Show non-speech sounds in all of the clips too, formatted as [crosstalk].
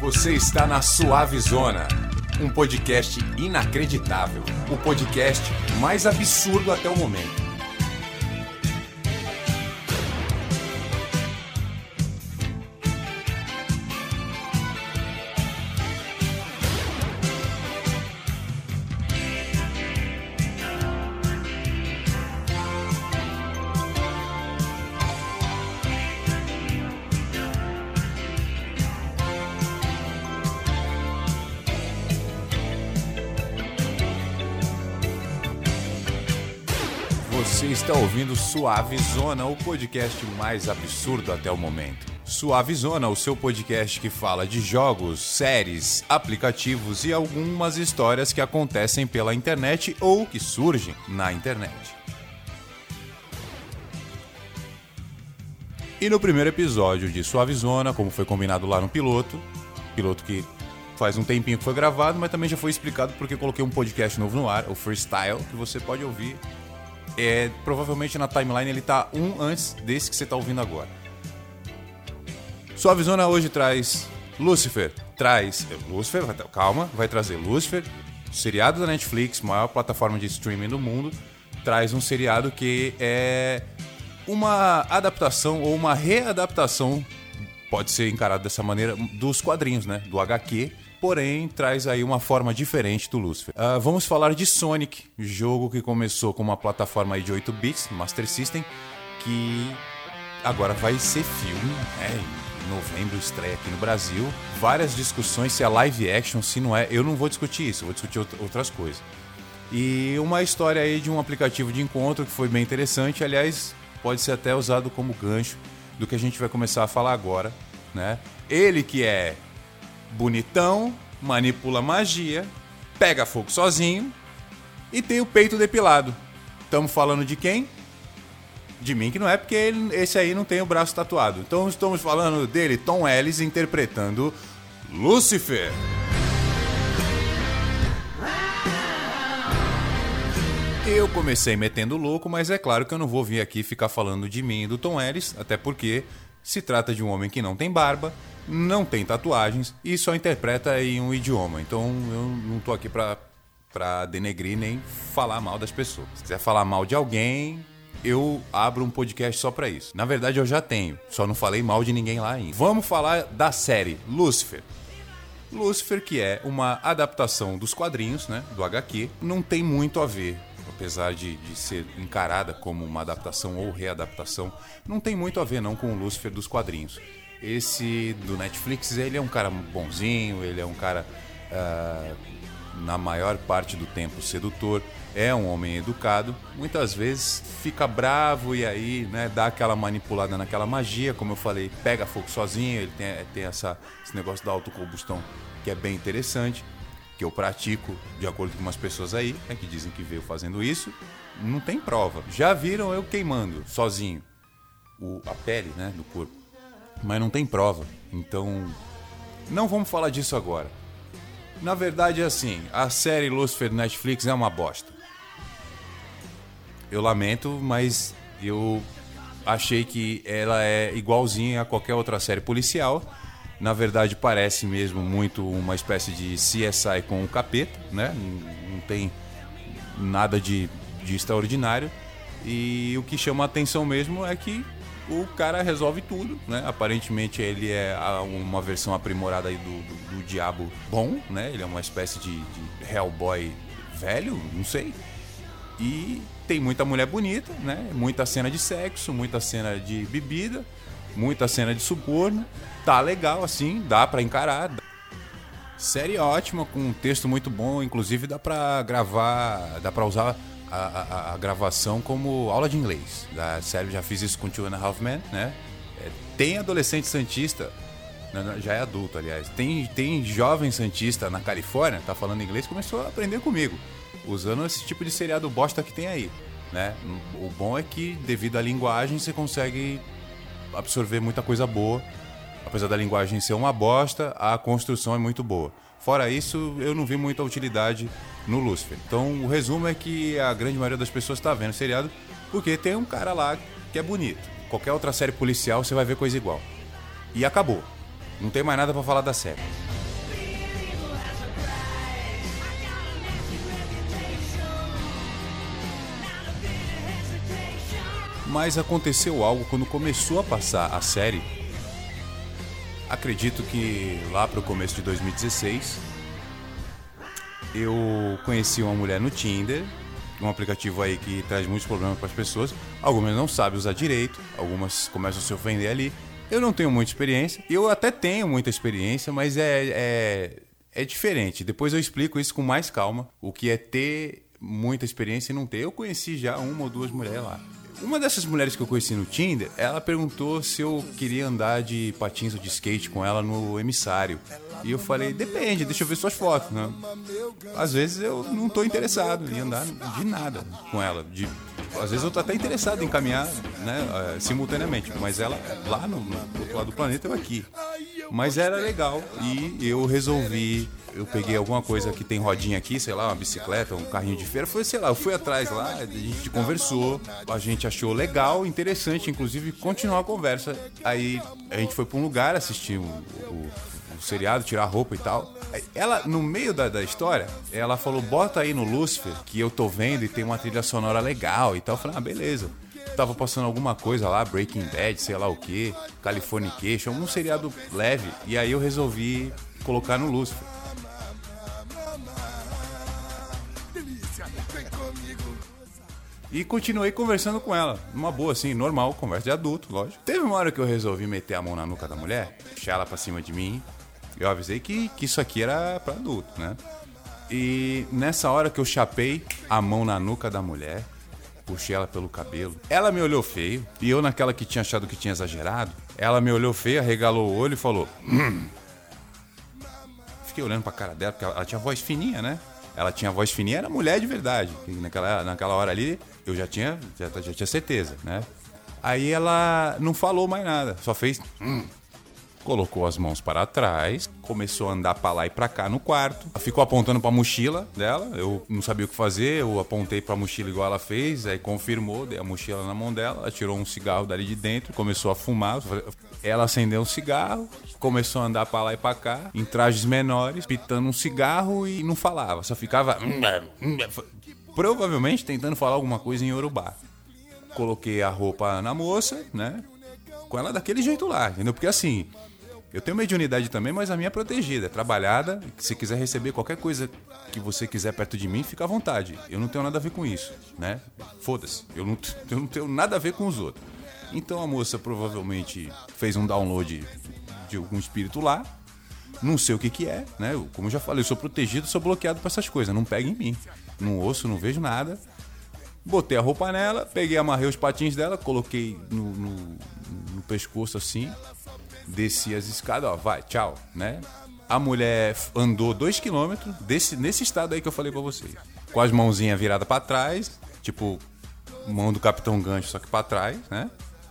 Você está na Suave Zona, um podcast inacreditável, o podcast mais absurdo até o momento. Está ouvindo Suave Zona, o podcast mais absurdo até o momento. Suave Zona, o seu podcast que fala de jogos, séries, aplicativos e algumas histórias que acontecem pela internet ou que surgem na internet. E no primeiro episódio de Suave Zona, como foi combinado lá no piloto, piloto que faz um tempinho que foi gravado, mas também já foi explicado porque coloquei um podcast novo no ar, o Freestyle, que você pode ouvir é, provavelmente na timeline ele tá um antes desse que você tá ouvindo agora. Sua Zona hoje traz Lucifer, traz Lucifer, vai, calma, vai trazer Lucifer, seriado da Netflix, maior plataforma de streaming do mundo, traz um seriado que é uma adaptação ou uma readaptação, pode ser encarado dessa maneira, dos quadrinhos, né, do HQ porém traz aí uma forma diferente do Lucifer. Uh, vamos falar de Sonic, jogo que começou com uma plataforma de 8 bits, Master System, que agora vai ser filme, né? Em novembro estreia aqui no Brasil. Várias discussões se é live action, se não é. Eu não vou discutir isso, vou discutir outras coisas. E uma história aí de um aplicativo de encontro que foi bem interessante, aliás, pode ser até usado como gancho do que a gente vai começar a falar agora, né? Ele que é bonitão, manipula magia, pega fogo sozinho e tem o peito depilado. Estamos falando de quem? De mim que não é, porque ele, esse aí não tem o braço tatuado. Então estamos falando dele, Tom Ellis, interpretando Lucifer. Eu comecei metendo louco, mas é claro que eu não vou vir aqui ficar falando de mim e do Tom Ellis, até porque se trata de um homem que não tem barba, não tem tatuagens e só interpreta em um idioma. Então eu não tô aqui pra, pra denegrir nem falar mal das pessoas. Se quiser falar mal de alguém, eu abro um podcast só para isso. Na verdade, eu já tenho, só não falei mal de ninguém lá ainda. Vamos falar da série Lucifer. Lucifer, que é uma adaptação dos quadrinhos, né, do HQ, não tem muito a ver, apesar de, de ser encarada como uma adaptação ou readaptação, não tem muito a ver não com o Lucifer dos quadrinhos. Esse do Netflix, ele é um cara bonzinho, ele é um cara, uh, na maior parte do tempo, sedutor, é um homem educado. Muitas vezes fica bravo e aí né, dá aquela manipulada naquela magia, como eu falei, pega fogo sozinho, ele tem, tem essa, esse negócio da autocombustão que é bem interessante, que eu pratico de acordo com umas pessoas aí, né, que dizem que veio fazendo isso. Não tem prova. Já viram eu queimando sozinho o, a pele né, do corpo mas não tem prova. Então, não vamos falar disso agora. Na verdade é assim, a série Lucifer Netflix é uma bosta. Eu lamento, mas eu achei que ela é igualzinha a qualquer outra série policial. Na verdade, parece mesmo muito uma espécie de CSI com o capeta, né? Não tem nada de, de extraordinário. E o que chama a atenção mesmo é que o cara resolve tudo, né? Aparentemente ele é uma versão aprimorada do, do, do diabo bom, né? Ele é uma espécie de, de Hellboy velho, não sei. E tem muita mulher bonita, né? Muita cena de sexo, muita cena de bebida, muita cena de suborno. Tá legal assim, dá para encarar. Série ótima, com um texto muito bom, inclusive dá para gravar, dá para usar a, a, a, gravação como aula de inglês. Da série já fiz isso com Two and a Half Men, né? É, tem adolescente santista, já é adulto, aliás. Tem, tem jovem santista na Califórnia, tá falando inglês, começou a aprender comigo, usando esse tipo de seriado bosta que tem aí. Né? O bom é que, devido à linguagem, você consegue absorver muita coisa boa. Apesar da linguagem ser uma bosta, a construção é muito boa. Fora isso, eu não vi muita utilidade no Lucifer. Então, o resumo é que a grande maioria das pessoas está vendo o seriado porque tem um cara lá que é bonito. Qualquer outra série policial você vai ver coisa igual. E acabou. Não tem mais nada para falar da série. Mas aconteceu algo quando começou a passar a série. Acredito que lá para o começo de 2016, eu conheci uma mulher no Tinder, um aplicativo aí que traz muitos problemas para as pessoas. Algumas não sabem usar direito, algumas começam a se ofender ali. Eu não tenho muita experiência, eu até tenho muita experiência, mas é, é, é diferente. Depois eu explico isso com mais calma, o que é ter muita experiência e não ter. Eu conheci já uma ou duas mulheres lá. Uma dessas mulheres que eu conheci no Tinder, ela perguntou se eu queria andar de patins ou de skate com ela no emissário. E eu falei, depende, deixa eu ver suas fotos, né? Às vezes eu não tô interessado em andar de nada com ela. De, às vezes eu tô até interessado em caminhar né, eh, simultaneamente, mas ela lá no, no outro lado do planeta, eu aqui. Mas era legal e eu resolvi eu peguei alguma coisa que tem rodinha aqui, sei lá, uma bicicleta, um carrinho de feira, foi, sei lá, eu fui atrás lá, a gente conversou, a gente achou legal, interessante, inclusive, continuar a conversa. Aí a gente foi para um lugar assistir o, o, o, seriado, tirar roupa e tal. Ela, no meio da, da história, ela falou: bota aí no Lucifer, que eu tô vendo e tem uma trilha sonora legal e tal. Eu falei: ah, beleza tava passando alguma coisa lá, Breaking Bad, sei lá o que, Californication, algum seriado leve. E aí eu resolvi colocar no Lucifer. E continuei conversando com ela, numa boa, assim, normal, conversa de adulto, lógico. Teve uma hora que eu resolvi meter a mão na nuca da mulher, puxar ela pra cima de mim. Eu avisei que, que isso aqui era pra adulto, né? E nessa hora que eu chapei a mão na nuca da mulher, puxei ela pelo cabelo, ela me olhou feio, e eu, naquela que tinha achado que tinha exagerado, ela me olhou feio, arregalou o olho e falou: hum. Fiquei olhando pra cara dela, porque ela tinha voz fininha, né? Ela tinha voz fininha, era mulher de verdade. naquela, naquela hora ali, eu já tinha, já, já tinha certeza, né? Aí ela não falou mais nada, só fez. Hum, colocou as mãos para trás, começou a andar para lá e para cá no quarto. Ficou apontando para a mochila dela. Eu não sabia o que fazer, eu apontei para a mochila igual ela fez, aí confirmou, dei a mochila na mão dela, ela tirou um cigarro dali de dentro, começou a fumar. Ela acendeu um cigarro, começou a andar para lá e para cá, em trajes menores, pitando um cigarro e não falava, só ficava provavelmente tentando falar alguma coisa em Yorubá. Coloquei a roupa na moça, né? Com ela daquele jeito lá, entendeu? Porque assim, eu tenho mediunidade também, mas a minha é protegida, é trabalhada. Se quiser receber qualquer coisa que você quiser perto de mim, fica à vontade. Eu não tenho nada a ver com isso, né? Foda-se. Eu não, [laughs] eu não tenho nada a ver com os outros. Então a moça provavelmente fez um download de algum espírito lá. Não sei o que que é, né? Como eu já falei, eu sou protegido, sou bloqueado para essas coisas. Não pega em mim. Não ouço, não vejo nada. Botei a roupa nela, peguei, amarrei os patins dela, coloquei no, no, no pescoço assim, desci as escadas, ó, vai, tchau, né? A mulher andou dois quilômetros desse, nesse estado aí que eu falei pra vocês. Com as mãozinhas viradas para trás, tipo mão do Capitão Gancho, só que para trás, né?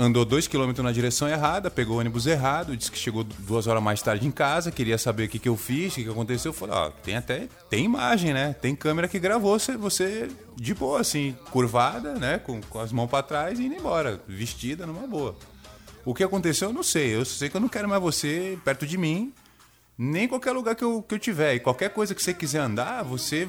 Andou dois quilômetros na direção errada, pegou o ônibus errado, disse que chegou duas horas mais tarde em casa, queria saber o que, que eu fiz, o que, que aconteceu. Eu falei, ó, tem até, tem imagem, né? Tem câmera que gravou você, você de boa, assim, curvada, né? Com, com as mãos para trás e indo embora, vestida numa boa. O que aconteceu eu não sei. Eu sei que eu não quero mais você perto de mim nem em qualquer lugar que eu, que eu tiver. E qualquer coisa que você quiser andar, você.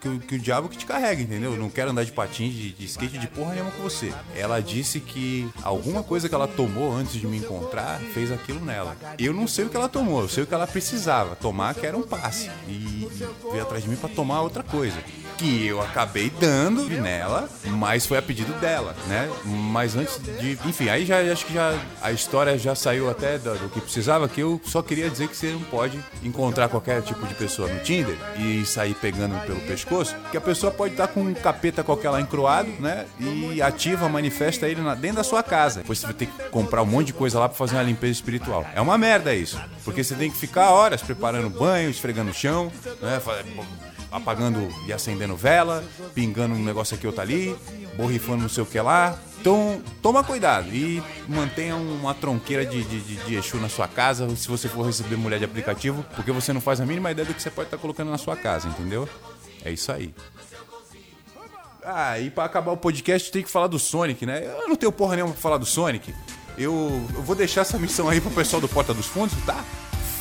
Que, que o diabo que te carrega, entendeu? Eu não quero andar de patins, de, de, skate, de porra nenhuma com você. Ela disse que alguma coisa que ela tomou antes de me encontrar fez aquilo nela. Eu não sei o que ela tomou, eu sei o que ela precisava tomar, que era um passe. E veio atrás de mim para tomar outra coisa que eu acabei dando nela, mas foi a pedido dela, né? Mas antes de. Enfim, aí já acho que já a história já saiu até do, do, que precisava, que eu só queria dizer que você não pode encontrar qualquer tipo de pessoa no Tinder e sair pegando pelo pescoço, que a pessoa pode estar com um capeta qualquer lá encruado, né? E ativa, manifesta ele na, dentro da sua casa. Depois você vai ter que comprar um monte de coisa lá para fazer uma limpeza espiritual. É uma merda isso, porque você tem que ficar horas preparando banho, esfregando o chão, né? Apagando e acendendo vela, pingando um negócio aqui outro ali, borrifando não sei o que lá. Então, toma cuidado e mantenha uma tronqueira de, de, de, de Exu na sua casa se você for receber mulher de aplicativo, porque você não faz a mínima ideia do que você pode estar colocando na sua casa, entendeu? É isso aí. Ah, e pra acabar o podcast tem que falar do Sonic, né? Eu não tenho porra nenhuma pra falar do Sonic. Eu, eu vou deixar essa missão aí pro pessoal do Porta dos Fundos, tá?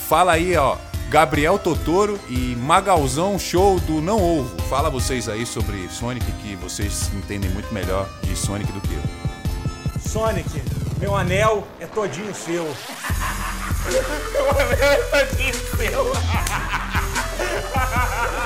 Fala aí, ó. Gabriel Totoro e Magalzão Show do Não Ovo. Fala vocês aí sobre Sonic, que vocês entendem muito melhor de Sonic do que eu. Sonic, meu anel é todinho seu. [laughs] meu anel é todinho seu. [laughs]